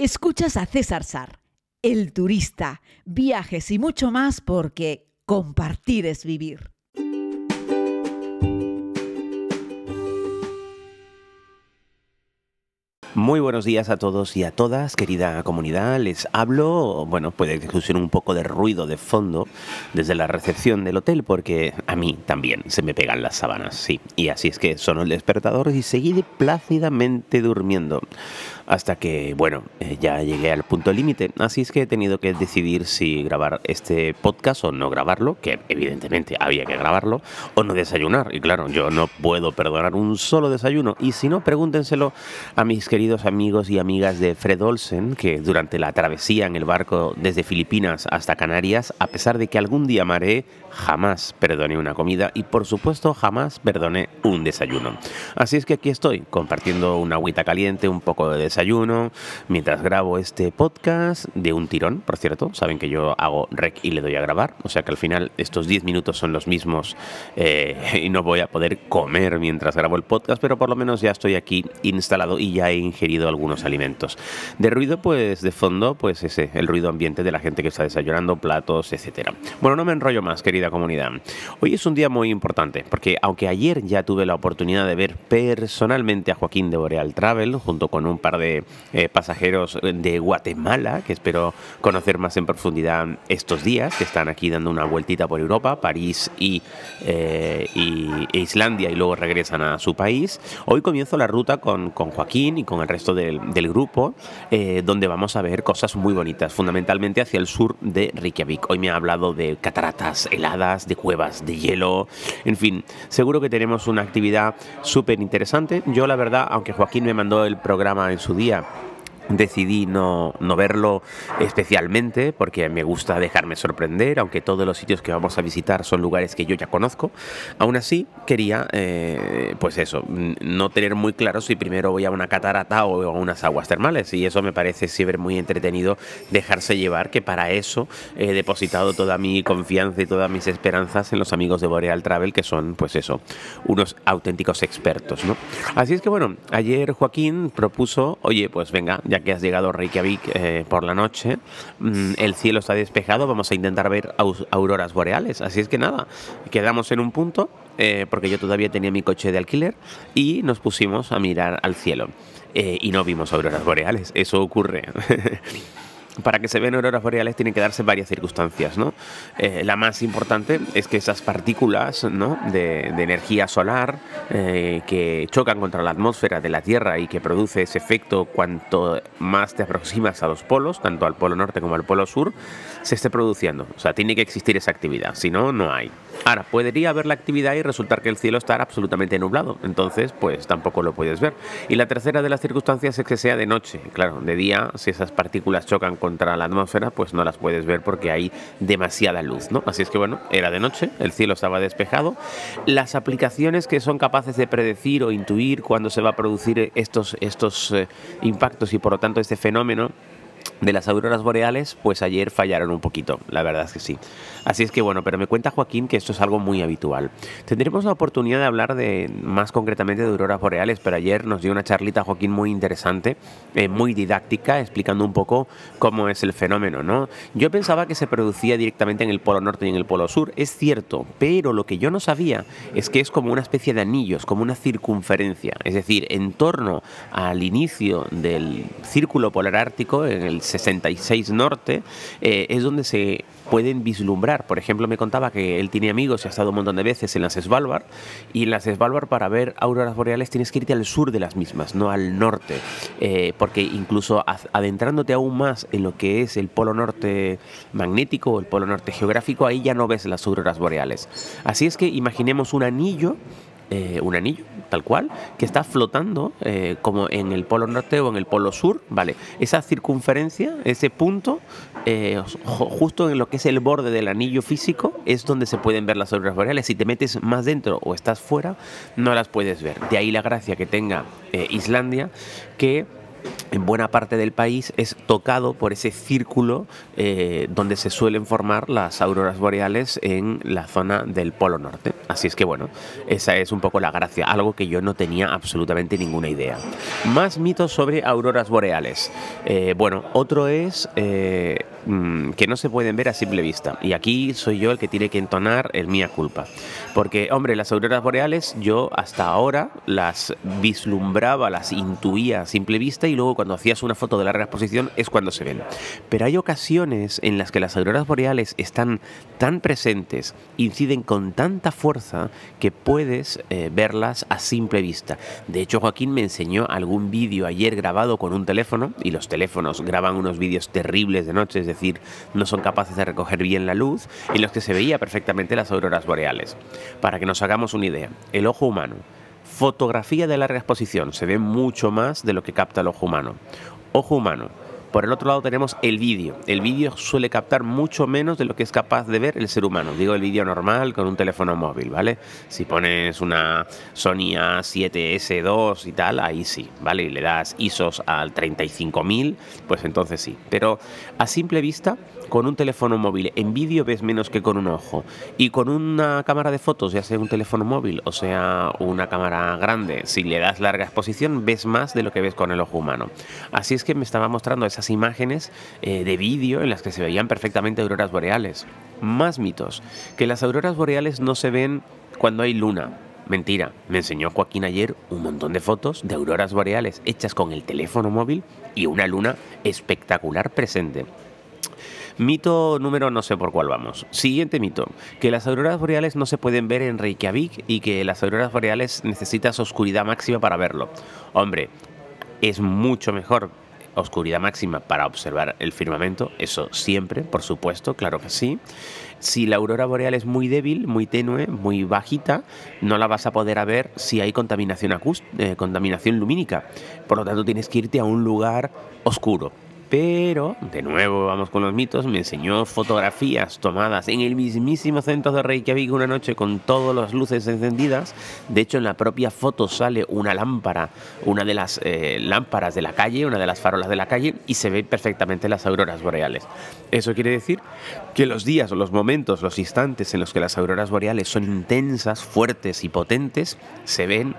Escuchas a César Sar, el turista, viajes y mucho más porque compartir es vivir. Muy buenos días a todos y a todas, querida comunidad. Les hablo, bueno, puede que escuchen un poco de ruido de fondo desde la recepción del hotel porque a mí también se me pegan las sábanas, sí. Y así es que sonó el despertador y seguí plácidamente durmiendo hasta que, bueno, eh, ya llegué al punto límite. Así es que he tenido que decidir si grabar este podcast o no grabarlo, que evidentemente había que grabarlo, o no desayunar. Y claro, yo no puedo perdonar un solo desayuno. Y si no, pregúntenselo a mis queridos amigos y amigas de Fred Olsen, que durante la travesía en el barco desde Filipinas hasta Canarias, a pesar de que algún día maré, jamás perdoné una comida y por supuesto jamás perdoné un desayuno. Así es que aquí estoy, compartiendo una agüita caliente, un poco de desayuno desayuno, mientras grabo este podcast de un tirón, por cierto. Saben que yo hago rec y le doy a grabar, o sea que al final estos 10 minutos son los mismos eh, y no voy a poder comer mientras grabo el podcast, pero por lo menos ya estoy aquí instalado y ya he ingerido algunos alimentos. De ruido, pues de fondo, pues ese, el ruido ambiente de la gente que está desayunando, platos, etcétera. Bueno, no me enrollo más, querida comunidad. Hoy es un día muy importante, porque aunque ayer ya tuve la oportunidad de ver personalmente a Joaquín de Boreal Travel, junto con un par de eh, pasajeros de Guatemala, que espero conocer más en profundidad estos días, que están aquí dando una vueltita por Europa, París y, eh, e Islandia, y luego regresan a su país. Hoy comienzo la ruta con, con Joaquín y con el resto del, del grupo, eh, donde vamos a ver cosas muy bonitas, fundamentalmente hacia el sur de Reykjavik. Hoy me ha hablado de cataratas heladas, de cuevas de hielo, en fin, seguro que tenemos una actividad súper interesante. Yo la verdad, aunque Joaquín me mandó el programa en su día decidí no, no, verlo especialmente porque me gusta dejarme sorprender, aunque todos los sitios que vamos a visitar son lugares que yo ya conozco. Aún así, quería, eh, pues eso, no tener muy claro si primero voy a una catarata o a unas aguas termales. Y eso me parece siempre muy entretenido dejarse llevar, que para eso he depositado toda mi confianza y todas mis esperanzas en los amigos de Boreal Travel, que son, pues eso, unos auténticos expertos, ¿no? Así es que bueno, ayer Joaquín propuso, oye, pues venga, ya que has llegado a Reykjavik eh, por la noche, mm, el cielo está despejado, vamos a intentar ver auroras boreales. Así es que nada, quedamos en un punto, eh, porque yo todavía tenía mi coche de alquiler, y nos pusimos a mirar al cielo. Eh, y no vimos auroras boreales, eso ocurre. para que se vean auroras boreales tienen que darse varias circunstancias. ¿no? Eh, la más importante es que esas partículas ¿no? de, energía solar eh, que chocan contra la atmósfera de la Tierra y que produce ese efecto cuanto más te aproximas a los polos, tanto al polo norte como al polo sur, se esté produciendo. O sea, tiene que existir esa actividad, si no, no hay. Ahora, podría haber la actividad y resultar que el cielo está absolutamente nublado, entonces pues tampoco lo puedes ver. Y la tercera de las circunstancias es que sea de noche. Claro, de día, si esas partículas chocan contra la atmósfera, pues no las puedes ver porque hay demasiada luz, ¿no? Así es que bueno, era de noche, el cielo estaba despejado. Las aplicaciones que son capaces de predecir o intuir cuándo se va a producir estos, estos eh, impactos y por lo tanto este fenómeno, de las auroras boreales, pues ayer fallaron un poquito, la verdad es que sí. Así es que bueno, pero me cuenta Joaquín que esto es algo muy habitual. Tendremos la oportunidad de hablar de más concretamente de auroras boreales, pero ayer nos dio una charlita Joaquín muy interesante, eh, muy didáctica, explicando un poco cómo es el fenómeno, ¿no? Yo pensaba que se producía directamente en el polo norte y en el polo sur, es cierto, pero lo que yo no sabía es que es como una especie de anillos, como una circunferencia, es decir, en torno al inicio del círculo polar ártico, en el 66 Norte, eh, es donde se pueden vislumbrar. Por ejemplo, me contaba que él tiene amigos y ha estado un montón de veces en las Svalbard y en las Svalbard para ver auroras boreales tienes que irte al sur de las mismas, no al norte, eh, porque incluso adentrándote aún más en lo que es el polo norte magnético o el polo norte geográfico, ahí ya no ves las auroras boreales. Así es que imaginemos un anillo eh, un anillo, tal cual, que está flotando eh, como en el polo norte o en el polo sur, ¿vale? Esa circunferencia, ese punto, eh, justo en lo que es el borde del anillo físico, es donde se pueden ver las auroras boreales. Si te metes más dentro o estás fuera, no las puedes ver. De ahí la gracia que tenga Islandia, que en buena parte del país es tocado por ese círculo eh, donde se suelen formar las auroras boreales en la zona del Polo Norte. Así es que bueno, esa es un poco la gracia, algo que yo no tenía absolutamente ninguna idea. Más mitos sobre auroras boreales. Eh, bueno, otro es eh, mm, que no se pueden ver a simple vista. Y aquí soy yo el que tiene que entonar el mía culpa. Porque, hombre, las auroras boreales yo hasta ahora las vislumbraba, las intuía a simple vista y luego cuando hacías una foto de larga exposición es cuando se ven. Pero hay ocasiones en las que las auroras boreales están tan presentes, inciden con tanta fuerza que puedes eh, verlas a simple vista. De hecho, Joaquín me enseñó algún vídeo ayer grabado con un teléfono y los teléfonos graban unos vídeos terribles de noche, es decir, no son capaces de recoger bien la luz, en los que se veía perfectamente las auroras boreales. Para que nos hagamos una idea, el ojo humano Fotografía de larga exposición, se ve mucho más de lo que capta el ojo humano. Ojo humano, por el otro lado tenemos el vídeo. El vídeo suele captar mucho menos de lo que es capaz de ver el ser humano. Digo el vídeo normal con un teléfono móvil, ¿vale? Si pones una Sony A7S2 y tal, ahí sí, ¿vale? Y le das ISOs al 35000, pues entonces sí. Pero a simple vista, con un teléfono móvil en vídeo ves menos que con un ojo. Y con una cámara de fotos, ya sea un teléfono móvil o sea una cámara grande, si le das larga exposición, ves más de lo que ves con el ojo humano. Así es que me estaba mostrando esa imágenes eh, de vídeo en las que se veían perfectamente auroras boreales. Más mitos, que las auroras boreales no se ven cuando hay luna. Mentira, me enseñó Joaquín ayer un montón de fotos de auroras boreales hechas con el teléfono móvil y una luna espectacular presente. Mito número no sé por cuál vamos. Siguiente mito, que las auroras boreales no se pueden ver en Reykjavik y que las auroras boreales necesitas oscuridad máxima para verlo. Hombre, es mucho mejor oscuridad máxima para observar el firmamento, eso siempre, por supuesto, claro que sí. Si la aurora boreal es muy débil, muy tenue, muy bajita, no la vas a poder ver si hay contaminación, eh, contaminación lumínica. Por lo tanto, tienes que irte a un lugar oscuro, pero, de nuevo, vamos con los mitos, me enseñó fotografías tomadas en el mismísimo centro de Reykjavik una noche con todas las luces encendidas. De hecho, en la propia foto sale una lámpara, una de las eh, lámparas de la calle, una de las farolas de la calle, y se ven perfectamente las auroras boreales. Eso quiere decir que los días, los momentos, los instantes en los que las auroras boreales son intensas, fuertes y potentes, se ven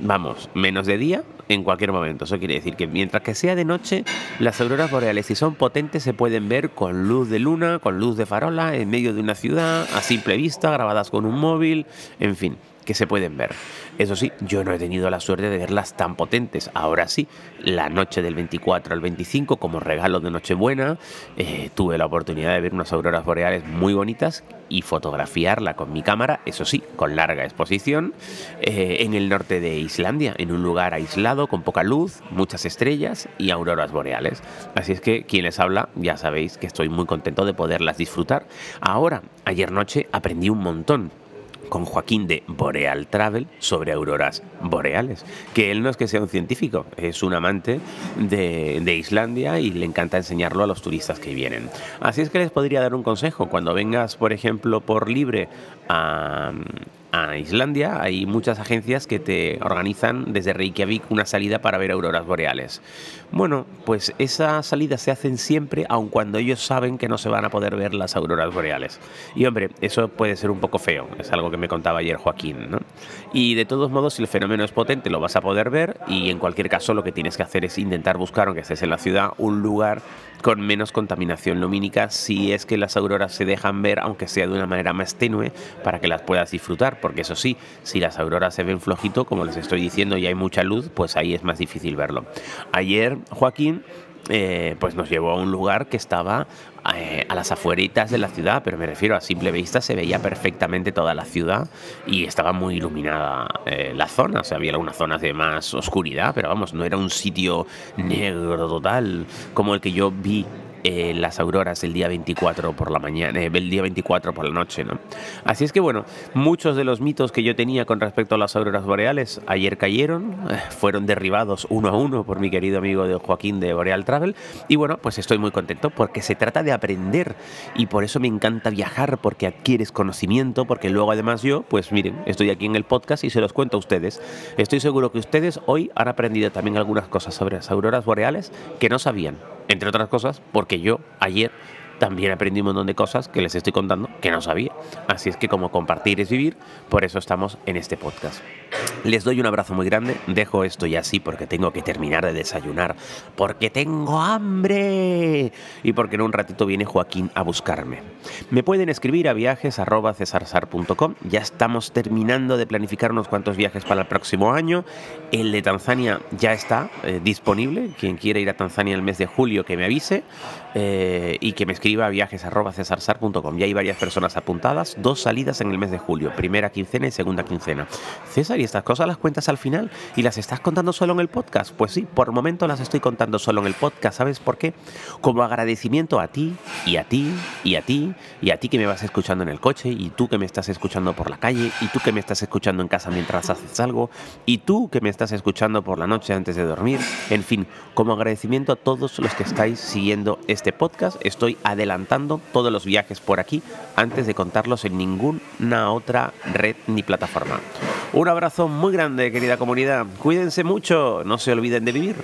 vamos, menos de día en cualquier momento. Eso quiere decir que mientras que sea de noche, las auroras boreales, si son potentes, se pueden ver con luz de luna, con luz de farola, en medio de una ciudad, a simple vista, grabadas con un móvil, en fin que se pueden ver. Eso sí, yo no he tenido la suerte de verlas tan potentes. Ahora sí, la noche del 24 al 25, como regalo de Nochebuena, eh, tuve la oportunidad de ver unas auroras boreales muy bonitas y fotografiarla con mi cámara, eso sí, con larga exposición, eh, en el norte de Islandia, en un lugar aislado, con poca luz, muchas estrellas y auroras boreales. Así es que quien les habla, ya sabéis que estoy muy contento de poderlas disfrutar. Ahora, ayer noche aprendí un montón con Joaquín de Boreal Travel sobre auroras boreales. Que él no es que sea un científico, es un amante de, de, Islandia y le encanta enseñarlo a los turistas que vienen. Así es que les podría dar un consejo. Cuando vengas, por ejemplo, por libre a, a Islandia, hay muchas agencias que te organizan desde Reykjavik una salida para ver auroras boreales. Bueno, pues esas salidas se hacen siempre, aun cuando ellos saben que no se van a poder ver las auroras boreales. Y hombre, eso puede ser un poco feo, es algo que me contaba ayer Joaquín, ¿no? Y de todos modos, si el fenómeno es potente, lo vas a poder ver y en cualquier caso lo que tienes que hacer es intentar buscar, aunque estés en la ciudad, un lugar con menos contaminación lumínica si es que las auroras se dejan ver, aunque sea de una manera más tenue, para que las puedas disfrutar. Porque eso sí, si las auroras se ven flojito, como les estoy diciendo, y hay mucha luz, pues ahí es más difícil verlo. Ayer, Joaquín, eh, pues nos llevó a un lugar que estaba eh, a las afueritas de la ciudad, pero me refiero a simple vista, se veía perfectamente toda la ciudad y estaba muy iluminada eh, la zona, o sea, había algunas zonas de más oscuridad, pero vamos, no era un sitio negro total como el que yo vi eh, las auroras el día 24 por la mañana, eh, el día 24 por la noche, ¿no? Así es que bueno, muchos de los mitos que yo tenía con respecto a las auroras boreales ayer cayeron, eh, fueron derribados uno a uno por mi querido amigo de Joaquín de Boreal Travel y bueno, pues estoy muy contento porque se trata de aprender y por eso me encanta viajar porque adquieres conocimiento, porque luego además yo, pues miren, estoy aquí en el podcast y se los cuento a ustedes. Estoy seguro que ustedes hoy han aprendido también algunas cosas sobre las auroras boreales que no sabían, entre otras cosas porque yo ayer también aprendí un montón de cosas que les estoy contando que no sabía. Así es que como compartir es vivir, por eso estamos en este podcast. Les doy un abrazo muy grande, dejo esto ya así porque tengo que terminar de desayunar, porque tengo hambre. Y porque en un ratito viene Joaquín a buscarme. Me pueden escribir a viajes.cesarsar.com, ya estamos terminando de planificar unos cuantos viajes para el próximo año, el de Tanzania ya está eh, disponible, quien quiera ir a Tanzania el mes de julio que me avise eh, y que me escriba a viajes.cesarsar.com. Ya hay varias personas apuntadas, dos salidas en el mes de julio, primera quincena y segunda quincena. César, ¿y estas cosas las cuentas al final y las estás contando solo en el podcast? Pues sí, por el momento las estoy contando solo en el podcast. ¿Sabes por qué? Como agradecimiento a ti y a ti y a ti y a ti que me vas escuchando en el coche y tú que me estás escuchando por la calle y tú que me estás escuchando en casa mientras haces algo y tú que me estás escuchando por la noche antes de dormir. En fin, como agradecimiento a todos los que estáis siguiendo este podcast, estoy adelantando todos los viajes por aquí antes de contarlos en ninguna otra red ni plataforma. Un abrazo muy grande, querida comunidad. Cuídense mucho, no se olviden de vivir.